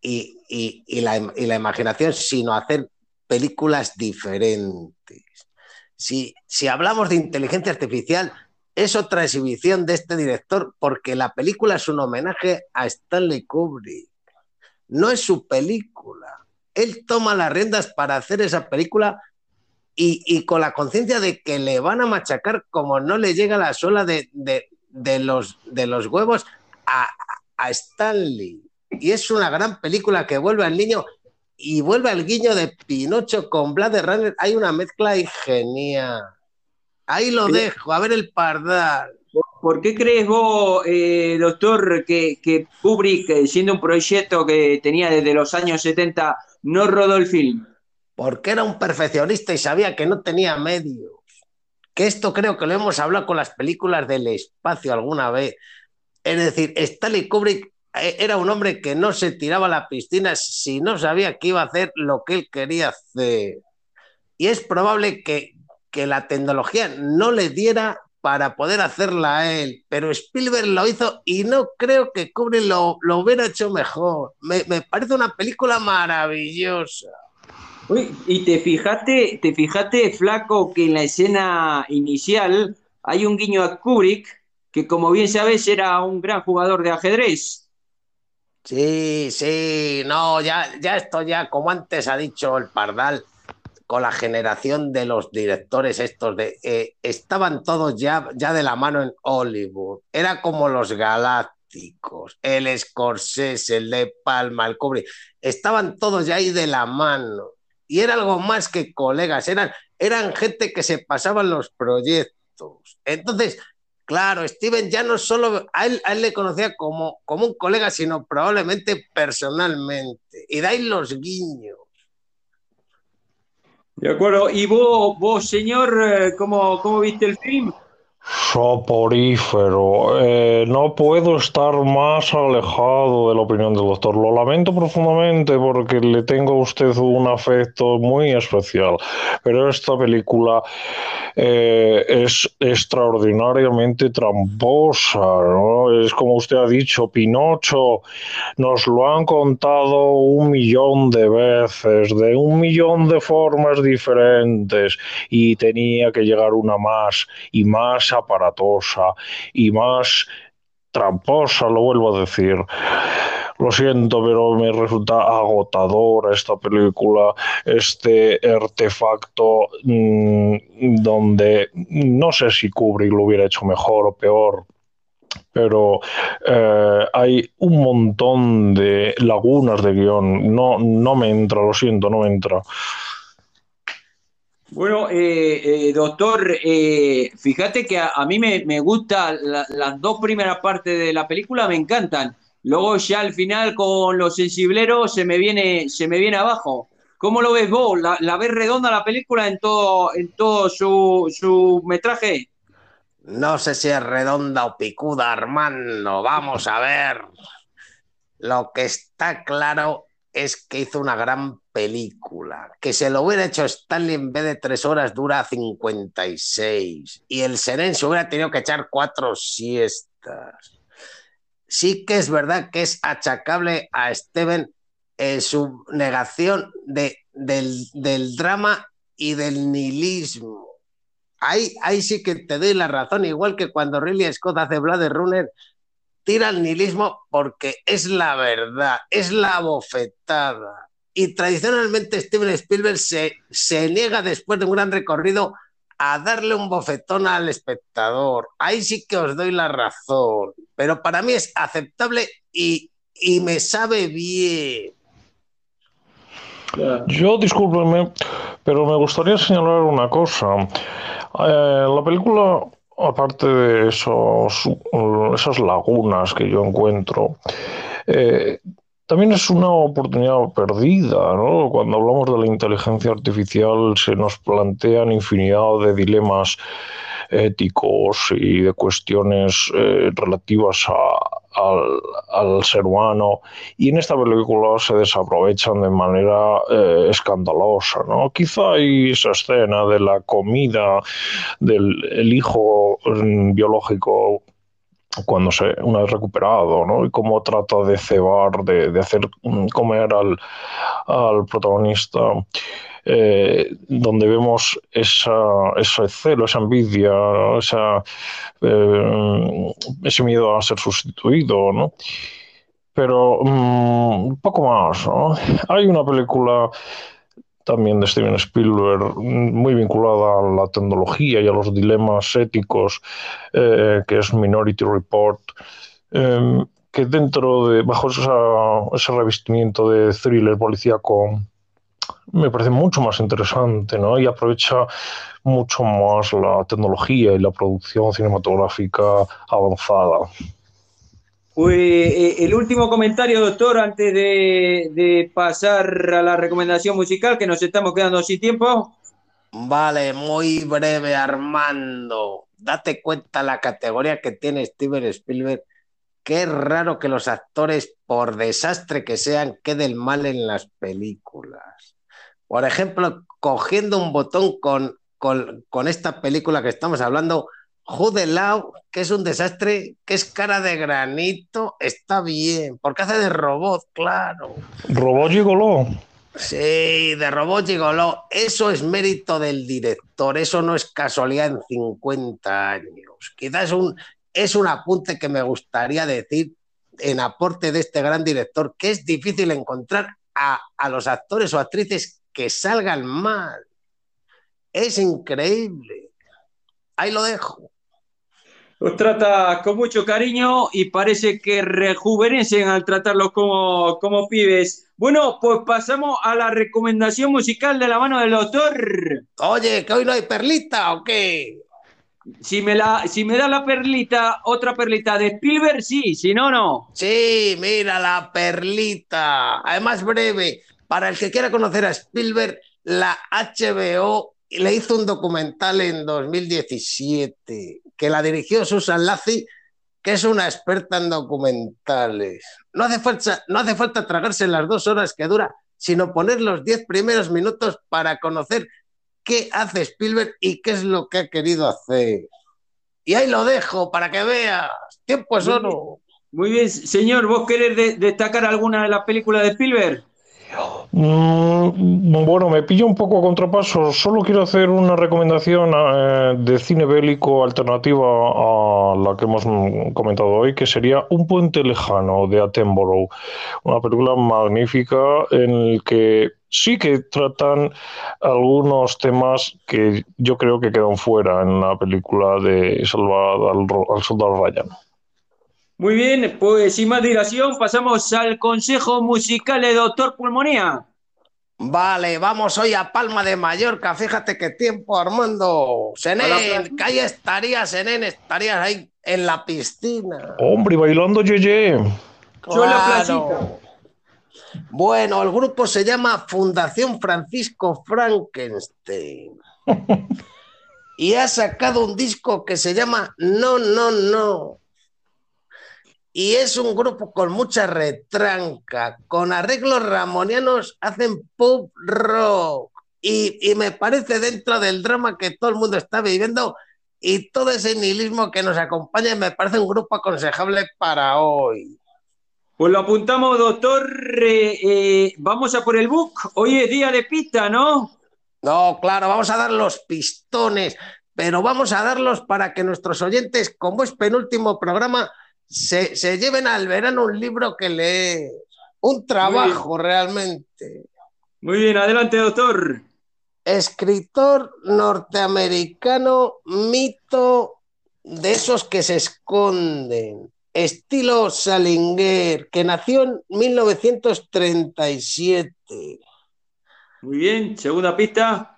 S2: y la imaginación, sino hacer películas diferentes. Si, si hablamos de inteligencia artificial, es otra exhibición de este director porque la película es un homenaje a Stanley Kubrick. No es su película. Él toma las riendas para hacer esa película y, con la conciencia de que le van a machacar como no le llega la sola de, los, de los huevos a, a Stanley. Y es una gran película que vuelve al niño y vuelve al guiño de Pinocho con Blade Runner. Hay una mezcla genial. Ahí lo dejo, a ver el pardal.
S1: ¿Por qué crees vos, eh, doctor, que, que Kubrick, eh, siendo un proyecto que tenía desde los años 70, no rodó el film?
S2: Porque era un perfeccionista y sabía que no tenía medios. Que esto creo que lo hemos hablado con las películas del espacio alguna vez. Es decir, Stanley Kubrick eh, era un hombre que no se tiraba a la piscina si no sabía que iba a hacer lo que él quería hacer. Y es probable que, que la tecnología no le diera para poder hacerla a él, pero Spielberg lo hizo y no creo que Kubrick lo, lo hubiera hecho mejor. Me, me, parece una película maravillosa.
S1: Uy, y te fijaste, te fijaste, flaco, que en la escena inicial hay un guiño a Kubrick, que como bien sabes era un gran jugador de ajedrez.
S2: Sí, sí, no, ya, ya esto ya, como antes ha dicho el Pardal, con la generación de los directores estos de eh, estaban todos ya, ya de la mano en Hollywood. Era como los galácticos, el Scorsese, el de Palma, el Kubrick. Estaban todos ya ahí de la mano. Y era algo más que colegas, eran, eran gente que se pasaban los proyectos. Entonces, Claro, Steven ya no solo a él, le conocía como, como un colega, sino probablemente personalmente. Y dais los guiños.
S1: De acuerdo. ¿Y vos, vos señor, eh, cómo, cómo viste el film?
S3: Soporífero. Eh, no puedo estar más alejado de la opinión del doctor. Lo lamento profundamente porque le tengo a usted un afecto muy especial. Pero esta película eh, es extraordinariamente tramposa. ¿no? Es como usted ha dicho, Pinocho. Nos lo han contado un millón de veces, de un millón de formas diferentes. Y tenía que llegar una más y más aparatosa y más tramposa, lo vuelvo a decir. Lo siento, pero me resulta agotadora esta película, este artefacto mmm, donde no sé si Kubrick lo hubiera hecho mejor o peor, pero eh, hay un montón de lagunas de guion. No, no me entra, lo siento, no me entra.
S1: Bueno, eh, eh, doctor, eh, fíjate que a, a mí me, me gustan la, las dos primeras partes de la película, me encantan. Luego ya al final con los sensibleros se me viene, se me viene abajo. ¿Cómo lo ves vos? ¿La, la ves redonda la película en todo, en todo su, su metraje?
S2: No sé si es redonda o picuda, Armando. Vamos a ver. Lo que está claro es que hizo una gran película. Que se lo hubiera hecho Stanley en vez de tres horas dura 56. Y el Seren se hubiera tenido que echar cuatro siestas. Sí que es verdad que es achacable a Steven en su negación de, del, del drama y del nihilismo. Ahí, ahí, sí que te doy la razón, igual que cuando Ridley Scott hace Blade Runner, tira al nihilismo porque es la verdad, es la bofetada. Y tradicionalmente Steven Spielberg se, se niega después de un gran recorrido a darle un bofetón al espectador. Ahí sí que os doy la razón, pero para mí es aceptable y, y me sabe bien.
S3: Yo, discúlpeme, pero me gustaría señalar una cosa. Eh, la película aparte de esos, esas lagunas que yo encuentro, eh, también es una oportunidad perdida, ¿no? Cuando hablamos de la inteligencia artificial se nos plantean infinidad de dilemas éticos y de cuestiones eh, relativas a, al, ser humano y en esta película se desaprovechan de manera eh, escandalosa. ¿no? Quizá hay esa escena de la comida del el hijo mm, biológico cuando se una vez recuperado, ¿no? Y cómo trata de cebar, de, de hacer mm, comer al, al protagonista eh, donde vemos esa, ese celo, esa envidia, eh, ese miedo a ser sustituido, ¿no? Pero un poco más, ¿no? Hay una película también de Steven Spielberg, muy vinculada a la tecnología y a los dilemas éticos, eh, que es Minority Report, eh, que dentro de, bajo ese revestimiento de thriller policíaco, me parece mucho más interesante, ¿no? Y aprovecha mucho más la tecnología y la producción cinematográfica avanzada.
S1: Pues el último comentario, doctor, antes de, pasar a la recomendación musical, que nos estamos quedando sin tiempo.
S2: Vale, muy breve, Armando. Date cuenta la categoría que tiene Steven Spielberg. Qué raro que los actores, por desastre que sean, queden mal en las películas. Por ejemplo, cogiendo un botón con, con esta película que estamos hablando, Jude Law, que es un desastre, que es cara de granito, está bien, porque hace de robot, claro.
S3: Robot gigoló.
S2: Sí, de robot gigoló. Eso es mérito del director, eso no es casualidad en 50 años. Quizás es un, es un apunte que me gustaría decir en aporte de este gran director, que es difícil encontrar a, a los actores o actrices que salgan mal. es increíble. Ahí lo dejo.
S1: Los trata con mucho cariño y parece que rejuvenecen al tratarlos como, como pibes. Bueno, pues pasamos a la recomendación musical de la mano del doctor.
S2: Oye, que hoy no hay perlita o qué?
S1: Si me, la, si me da la perlita, otra perlita de Spielberg, sí, si no, no.
S2: Sí, mira la perlita. Además, breve, para el que quiera conocer a Spielberg, la HBO le hizo un documental en 2017 que la dirigió Susan Lazi, que es una experta en documentales. No hace falta, no hace falta tragarse las dos horas que dura, sino poner los diez primeros minutos para conocer qué hace Spielberg y qué es lo que ha querido hacer. Y ahí lo dejo para que veas. Tiempo es oro.
S1: Muy bien, señor, ¿vos querés destacar alguna de las películas de Spielberg?
S3: Mm, bueno, me pillo un poco a contrapaso. Solo quiero hacer una recomendación eh, de cine bélico alternativa a la que hemos comentado hoy, que sería Un puente lejano de Attenborough. Una película magnífica en la que sí que tratan algunos temas que yo creo que quedan fuera en la película de Salvar al, al soldado Ryan.
S1: Muy bien, pues sin más dilación pasamos al consejo musical de Doctor Pulmonía.
S2: Vale, vamos hoy a Palma de Mallorca. Fíjate qué tiempo, Armando. Senén, que ahí estarías, Senén, estarías ahí en la piscina.
S3: Hombre, bailando Yeye.
S1: Yo en la placita.
S2: Bueno, el grupo se llama Fundación Francisco Frankenstein. y ha sacado un disco que se llama No, no, no y es un grupo con mucha retranca, con arreglos ramonianos, hacen pop rock. Y, me parece dentro del drama que todo el mundo está viviendo y todo ese nihilismo que nos acompaña, me parece un grupo aconsejable para hoy.
S1: Pues lo apuntamos, doctor. Eh, eh, vamos a por el book. Hoy es día de pista, ¿no?
S2: No, claro, vamos a dar los pistones, pero vamos a darlos para que nuestros oyentes, como es penúltimo programa, se, lleven al verano un libro que lee, un trabajo realmente.
S1: Muy bien, adelante, doctor.
S2: Escritor norteamericano, mito de esos que se esconden, estilo Salinger, que nació en 1937.
S1: Muy bien, segunda pista.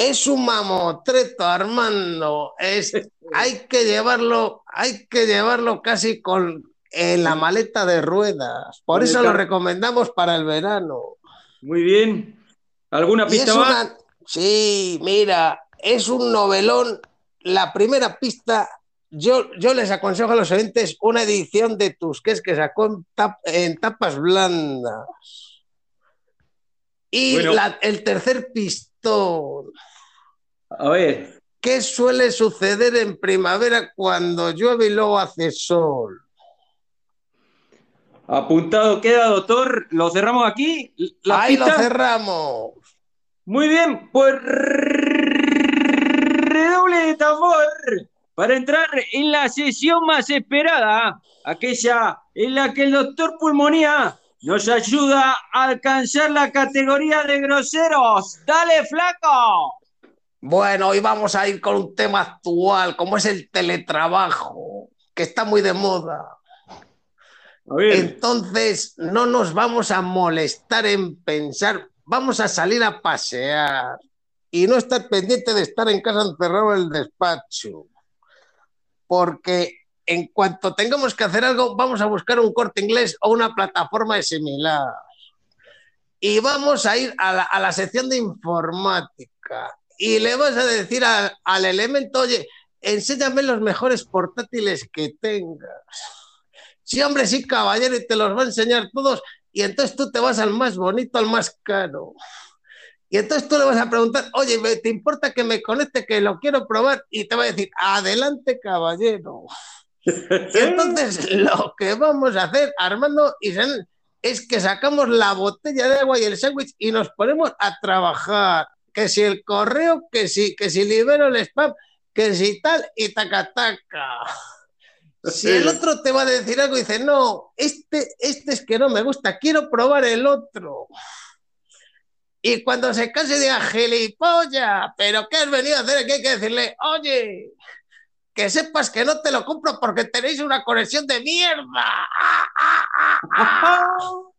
S2: Es un mamotreto, Armando. Es, hay que llevarlo, hay que llevarlo casi con en la maleta de ruedas. Por eso lo recomendamos para el verano.
S1: Muy bien. ¿Alguna pista más?
S2: Sí, mira, es un novelón. La primera pista, yo, yo les aconsejo a los oyentes una edición de Tusquets que sacó en, tapas blandas. Y el tercer pistón
S1: a ver.
S2: ¿Qué suele suceder en primavera cuando llueve y luego hace sol?
S1: Apuntado queda, doctor. ¿Lo cerramos aquí?
S2: Ahí lo cerramos.
S1: Muy bien, pues redoble de tambor para entrar en la sesión más esperada, aquella en la que el doctor Pulmonía nos ayuda a alcanzar la categoría de groseros. ¡Dale, flaco!
S2: Bueno, hoy vamos a ir con un tema actual, como es el teletrabajo, que está muy de moda. Entonces, no nos vamos a molestar en pensar, vamos a salir a pasear y no estar pendiente de estar en casa encerrado en el despacho. Porque en cuanto tengamos que hacer algo, vamos a buscar un corte inglés o una plataforma similar. Y vamos a ir a la, a la sección de informática y le vas a decir al elemento, oye, enséñame los mejores portátiles que tengas. Sí, hombre, sí, caballero, y te los va a enseñar todos, y entonces tú te vas al más bonito, al más caro. Y entonces tú le vas a preguntar, oye, ¿te importa que me conecte, que lo quiero probar? Y te va a decir, adelante, caballero. y entonces lo que vamos a hacer, Armando y es que sacamos la botella de agua y el sándwich y nos ponemos a trabajar que si el correo, que si, que si libero el spam, que si tal y taca taca. Si el otro te va a decir algo y dice, no, este, este es que no me gusta, quiero probar el otro. Y cuando se canse diga gilipollas, pero ¿qué has venido a hacer? Que hay que decirle, oye, que sepas que no te lo compro porque tenéis una conexión de mierda.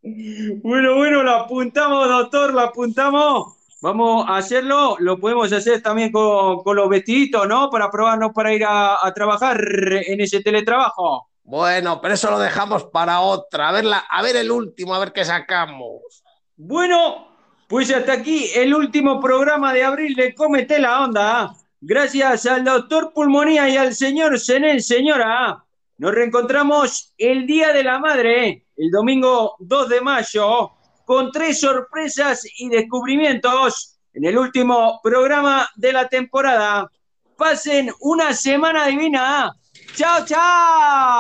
S1: bueno, bueno, lo apuntamos, doctor, lo apuntamos. Vamos a hacerlo, lo podemos hacer también con, los vestiditos, ¿no? Para probarnos para ir a, trabajar en ese teletrabajo.
S2: Bueno, pero eso lo dejamos para otra. A ver, a ver el último, a ver qué sacamos.
S1: Bueno, pues hasta aquí el último programa de abril de Cómete la Onda. Gracias al doctor Pulmonía y al señor Senén, señora. Nos reencontramos el Día de la Madre, el domingo 2 de mayo con tres sorpresas y descubrimientos en el último programa de la temporada. Pasen una semana divina. ¡Chao, chao!